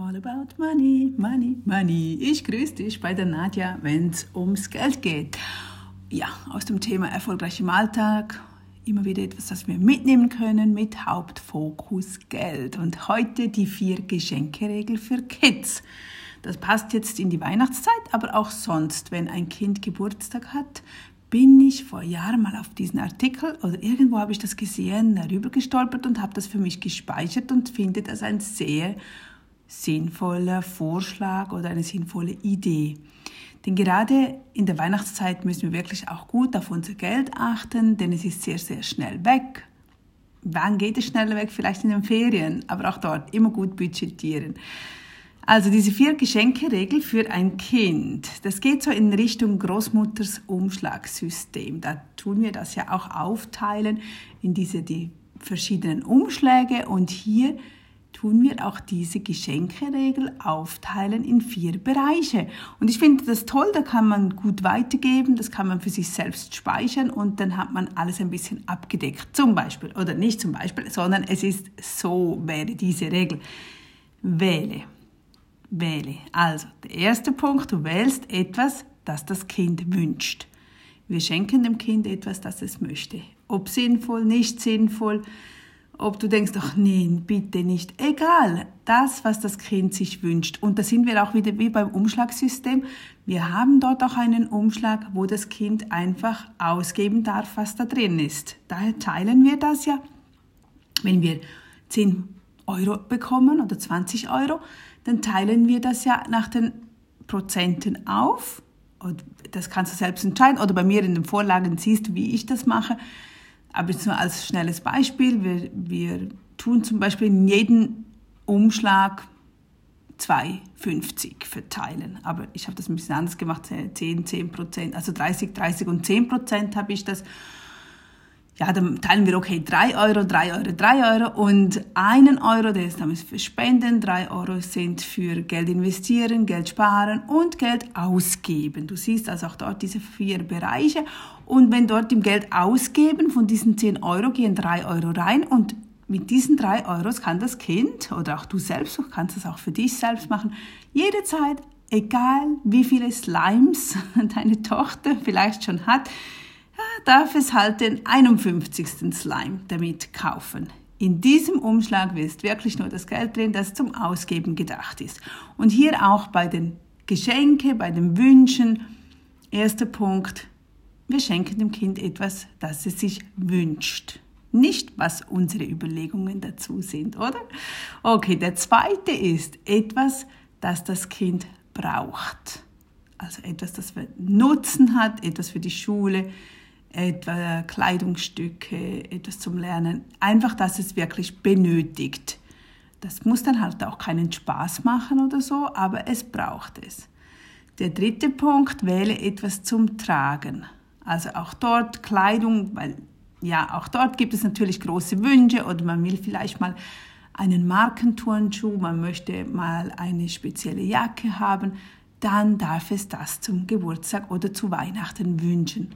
All about money, money, money. Ich grüße dich bei der Nadja, wenn es ums Geld geht. Ja, aus dem Thema erfolgreich im Alltag. Immer wieder etwas, das wir mitnehmen können mit Hauptfokus Geld. Und heute die vier Geschenkeregel für Kids. Das passt jetzt in die Weihnachtszeit, aber auch sonst, wenn ein Kind Geburtstag hat, bin ich vor Jahren mal auf diesen Artikel oder irgendwo habe ich das gesehen, darüber gestolpert und habe das für mich gespeichert und finde das ein sehr sinnvoller Vorschlag oder eine sinnvolle Idee. Denn gerade in der Weihnachtszeit müssen wir wirklich auch gut auf unser Geld achten, denn es ist sehr, sehr schnell weg. Wann geht es schneller weg? Vielleicht in den Ferien, aber auch dort immer gut budgetieren. Also diese vier Geschenke-Regel für ein Kind, das geht so in Richtung Großmutters Umschlagssystem. Da tun wir das ja auch aufteilen in diese die verschiedenen Umschläge und hier tun wir auch diese Geschenkeregel aufteilen in vier Bereiche. Und ich finde das toll, da kann man gut weitergeben, das kann man für sich selbst speichern und dann hat man alles ein bisschen abgedeckt. Zum Beispiel, oder nicht zum Beispiel, sondern es ist so, wäre diese Regel. Wähle. Wähle. Also, der erste Punkt, du wählst etwas, das das Kind wünscht. Wir schenken dem Kind etwas, das es möchte. Ob sinnvoll, nicht sinnvoll, ob du denkst, ach nee, bitte nicht. Egal, das, was das Kind sich wünscht. Und da sind wir auch wieder wie beim Umschlagssystem. Wir haben dort auch einen Umschlag, wo das Kind einfach ausgeben darf, was da drin ist. Daher teilen wir das ja. Wenn wir 10 Euro bekommen oder 20 Euro, dann teilen wir das ja nach den Prozenten auf. Und das kannst du selbst entscheiden. Oder bei mir in den Vorlagen siehst du, wie ich das mache. Aber jetzt nur als schnelles Beispiel, wir, wir tun zum Beispiel in jeden Umschlag 2,50 verteilen. Aber ich habe das ein bisschen anders gemacht, 10, 10 Prozent, also 30, 30 und 10 Prozent habe ich das. Ja, dann teilen wir, okay, 3 Euro, 3 Euro, 3 Euro und einen Euro, der ist damals für Spenden, 3 Euro sind für Geld investieren, Geld sparen und Geld ausgeben. Du siehst also auch dort diese vier Bereiche und wenn dort im Geld ausgeben von diesen 10 Euro gehen 3 Euro rein und mit diesen 3 Euros kann das Kind oder auch du selbst, du kannst es auch für dich selbst machen, jederzeit, egal wie viele Slimes deine Tochter vielleicht schon hat, darf es halt den 51. Slime damit kaufen. In diesem Umschlag ist wirklich nur das Geld drin, das zum Ausgeben gedacht ist. Und hier auch bei den Geschenken, bei den Wünschen, erster Punkt, wir schenken dem Kind etwas, das es sich wünscht. Nicht, was unsere Überlegungen dazu sind, oder? Okay, der zweite ist etwas, das das Kind braucht. Also etwas, das Nutzen hat, etwas für die Schule, etwa Kleidungsstücke, etwas zum Lernen. Einfach, dass es wirklich benötigt. Das muss dann halt auch keinen Spaß machen oder so, aber es braucht es. Der dritte Punkt, wähle etwas zum Tragen. Also auch dort Kleidung, weil ja, auch dort gibt es natürlich große Wünsche oder man will vielleicht mal einen Markenturnschuh, man möchte mal eine spezielle Jacke haben, dann darf es das zum Geburtstag oder zu Weihnachten wünschen.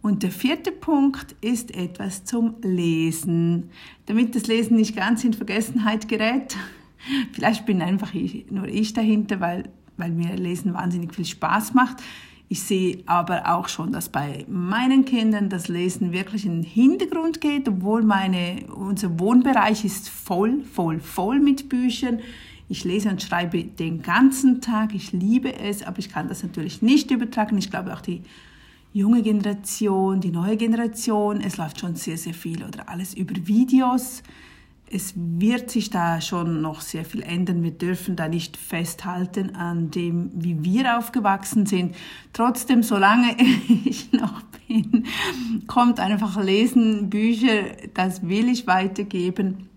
Und der vierte Punkt ist etwas zum Lesen, damit das Lesen nicht ganz in Vergessenheit gerät. Vielleicht bin einfach ich, nur ich dahinter, weil, weil mir Lesen wahnsinnig viel Spaß macht. Ich sehe aber auch schon, dass bei meinen Kindern das Lesen wirklich in den Hintergrund geht, obwohl meine, unser Wohnbereich ist voll, voll, voll mit Büchern. Ich lese und schreibe den ganzen Tag. Ich liebe es, aber ich kann das natürlich nicht übertragen. Ich glaube auch die junge Generation, die neue Generation, es läuft schon sehr, sehr viel oder alles über Videos es wird sich da schon noch sehr viel ändern. Wir dürfen da nicht festhalten an dem, wie wir aufgewachsen sind. Trotzdem, solange ich noch bin, kommt einfach Lesen, Bücher, das will ich weitergeben.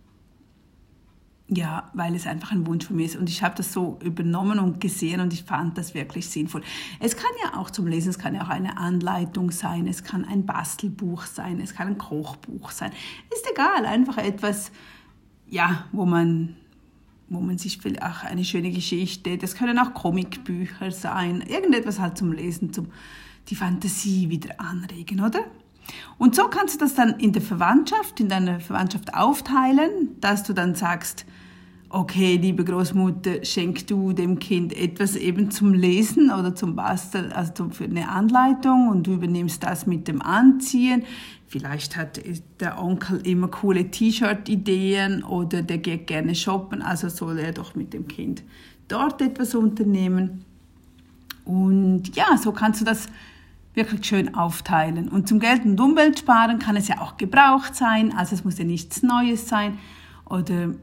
Ja, weil es einfach ein Wunsch von mir ist. Und ich habe das so übernommen und gesehen und ich fand das wirklich sinnvoll. Es kann ja auch zum Lesen, es kann ja auch eine Anleitung sein, es kann ein Bastelbuch sein, es kann ein Kochbuch sein. Ist egal, einfach etwas, ja, wo man, wo man sich vielleicht auch eine schöne Geschichte, das können auch Comicbücher sein, irgendetwas halt zum Lesen, zum die Fantasie wieder anregen, oder? Und so kannst du das dann in der Verwandtschaft, in deiner Verwandtschaft aufteilen, dass du dann sagst, okay, liebe Großmutter, schenk du dem Kind etwas eben zum Lesen oder zum Basteln, also für eine Anleitung und du übernimmst das mit dem Anziehen. Vielleicht hat der Onkel immer coole T-Shirt-Ideen oder der geht gerne shoppen, also soll er doch mit dem Kind dort etwas unternehmen. Und ja, so kannst du das wirklich schön aufteilen. Und zum Geld- und Umweltsparen kann es ja auch gebraucht sein, also es muss ja nichts Neues sein oder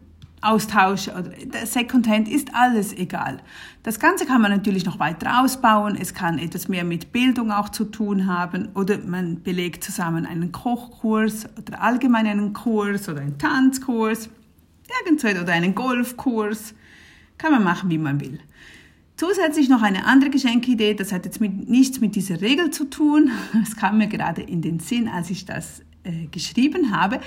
Austausch oder Secondhand ist alles egal. Das Ganze kann man natürlich noch weiter ausbauen. Es kann etwas mehr mit Bildung auch zu tun haben oder man belegt zusammen einen Kochkurs oder allgemein einen Kurs oder einen Tanzkurs, irgendwo oder einen Golfkurs. Kann man machen, wie man will. Zusätzlich noch eine andere Geschenkidee, das hat jetzt mit, nichts mit dieser Regel zu tun. Es kam mir gerade in den Sinn, als ich das äh, geschrieben habe.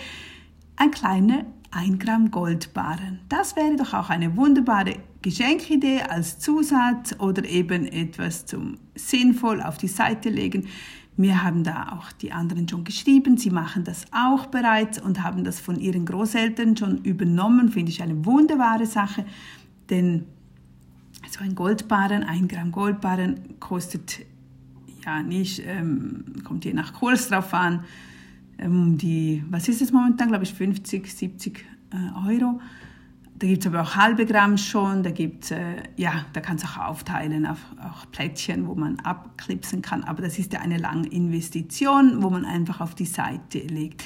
Ein kleiner 1 Gramm Goldbarren. Das wäre doch auch eine wunderbare Geschenkidee als Zusatz oder eben etwas zum sinnvoll auf die Seite legen. Mir haben da auch die anderen schon geschrieben, sie machen das auch bereits und haben das von ihren Großeltern schon übernommen. Finde ich eine wunderbare Sache, denn so ein Goldbarren, ein Gramm Goldbarren kostet ja nicht, ähm, kommt je nach Kurs drauf an, ähm, die, was ist es momentan, glaube ich, 50, 70 äh, Euro. Da gibt es aber auch halbe Gramm schon, da gibt's, äh, ja, da kann es auch aufteilen auf auch Plättchen, wo man abklipsen kann. Aber das ist ja eine lange Investition, wo man einfach auf die Seite legt.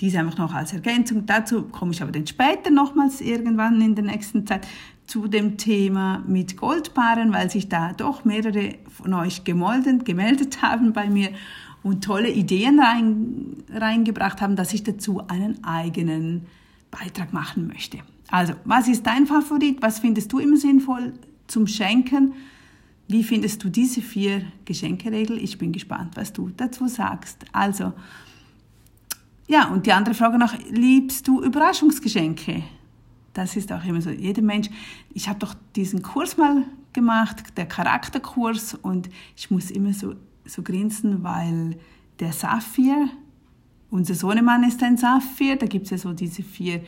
Dies einfach noch als Ergänzung. Dazu komme ich aber dann später nochmals irgendwann in der nächsten Zeit zu dem Thema mit Goldpaaren, weil sich da doch mehrere von euch gemolden, gemeldet haben bei mir und tolle Ideen rein, reingebracht haben, dass ich dazu einen eigenen Beitrag machen möchte. Also, was ist dein Favorit? Was findest du immer sinnvoll zum Schenken? Wie findest du diese vier Geschenkeregeln? Ich bin gespannt, was du dazu sagst. Also, ja, und die andere Frage noch, liebst du Überraschungsgeschenke? Das ist auch immer so. Jeder Mensch, ich habe doch diesen Kurs mal gemacht, der Charakterkurs, und ich muss immer so so grinsen, weil der Saphir, unser Sohnemann ist ein Saphir, da gibt es ja so diese vier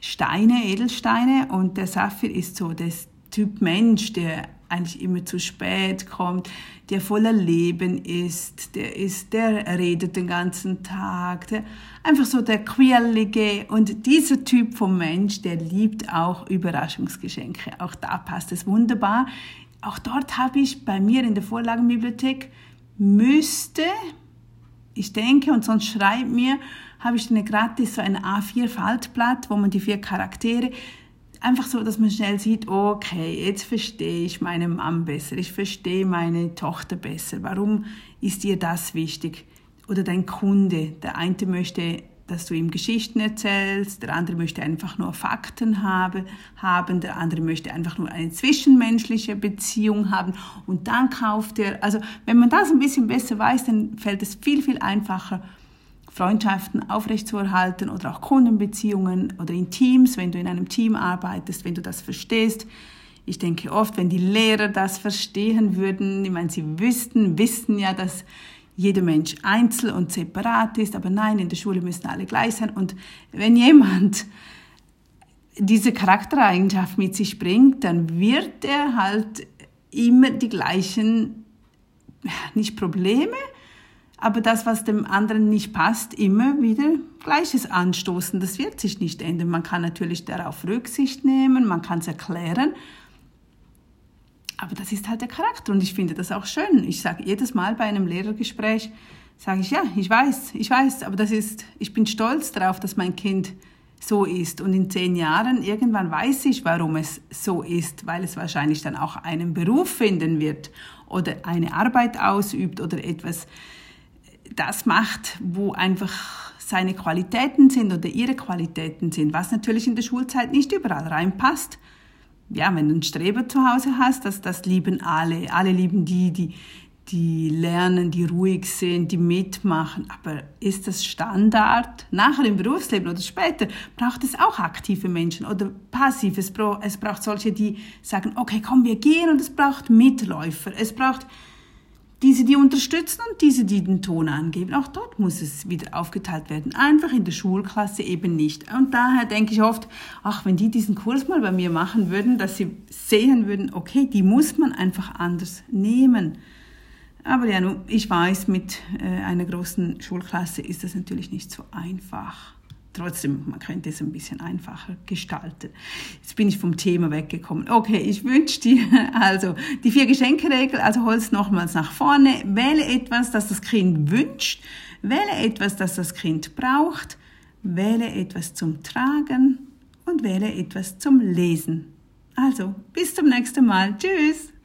Steine, Edelsteine und der Saphir ist so der Typ Mensch, der eigentlich immer zu spät kommt, der voller Leben ist, der ist, der redet den ganzen Tag, der, einfach so der quirlige und dieser Typ vom Mensch, der liebt auch Überraschungsgeschenke. Auch da passt es wunderbar auch dort habe ich bei mir in der Vorlagenbibliothek müsste, ich denke, und sonst schreibt mir, habe ich eine gratis so ein A4-Faltblatt, wo man die vier Charaktere einfach so, dass man schnell sieht, okay, jetzt verstehe ich meine Mom besser, ich verstehe meine Tochter besser. Warum ist ihr das wichtig? Oder dein Kunde, der eine möchte dass du ihm Geschichten erzählst, der andere möchte einfach nur Fakten habe, haben, der andere möchte einfach nur eine zwischenmenschliche Beziehung haben und dann kauft er, also wenn man das ein bisschen besser weiß, dann fällt es viel, viel einfacher, Freundschaften aufrechtzuerhalten oder auch Kundenbeziehungen oder in Teams, wenn du in einem Team arbeitest, wenn du das verstehst. Ich denke oft, wenn die Lehrer das verstehen würden, ich meine, sie wüssten, wissen ja, dass jeder Mensch einzeln und separat ist, aber nein, in der Schule müssen alle gleich sein. Und wenn jemand diese Charaktereigenschaft mit sich bringt, dann wird er halt immer die gleichen, nicht Probleme, aber das, was dem anderen nicht passt, immer wieder Gleiches anstoßen. Das wird sich nicht ändern. Man kann natürlich darauf Rücksicht nehmen, man kann es erklären, aber das ist halt der Charakter und ich finde das auch schön. Ich sage jedes Mal bei einem Lehrergespräch, sage ich, ja, ich weiß, ich weiß, aber das ist, ich bin stolz darauf, dass mein Kind so ist. Und in zehn Jahren irgendwann weiß ich, warum es so ist, weil es wahrscheinlich dann auch einen Beruf finden wird oder eine Arbeit ausübt oder etwas das macht, wo einfach seine Qualitäten sind oder ihre Qualitäten sind, was natürlich in der Schulzeit nicht überall reinpasst ja, wenn du einen Streber zu Hause hast, das, das lieben alle. Alle lieben die, die, die lernen, die ruhig sind, die mitmachen. Aber ist das Standard? Nachher im Berufsleben oder später braucht es auch aktive Menschen oder passiv. Es, braucht, es braucht solche, die sagen, okay, komm, wir gehen und es braucht Mitläufer. Es braucht diese, die unterstützen und diese, die den Ton angeben. Auch dort muss es wieder aufgeteilt werden. Einfach in der Schulklasse eben nicht. Und daher denke ich oft, ach, wenn die diesen Kurs mal bei mir machen würden, dass sie sehen würden, okay, die muss man einfach anders nehmen. Aber ja, ich weiß, mit äh, einer großen Schulklasse ist das natürlich nicht so einfach. Trotzdem, man könnte es ein bisschen einfacher gestalten. Jetzt bin ich vom Thema weggekommen. Okay, ich wünsche dir also die vier Geschenkeregel, also hol's nochmals nach vorne, wähle etwas, das das Kind wünscht, wähle etwas, das das Kind braucht, wähle etwas zum Tragen und wähle etwas zum Lesen. Also, bis zum nächsten Mal. Tschüss!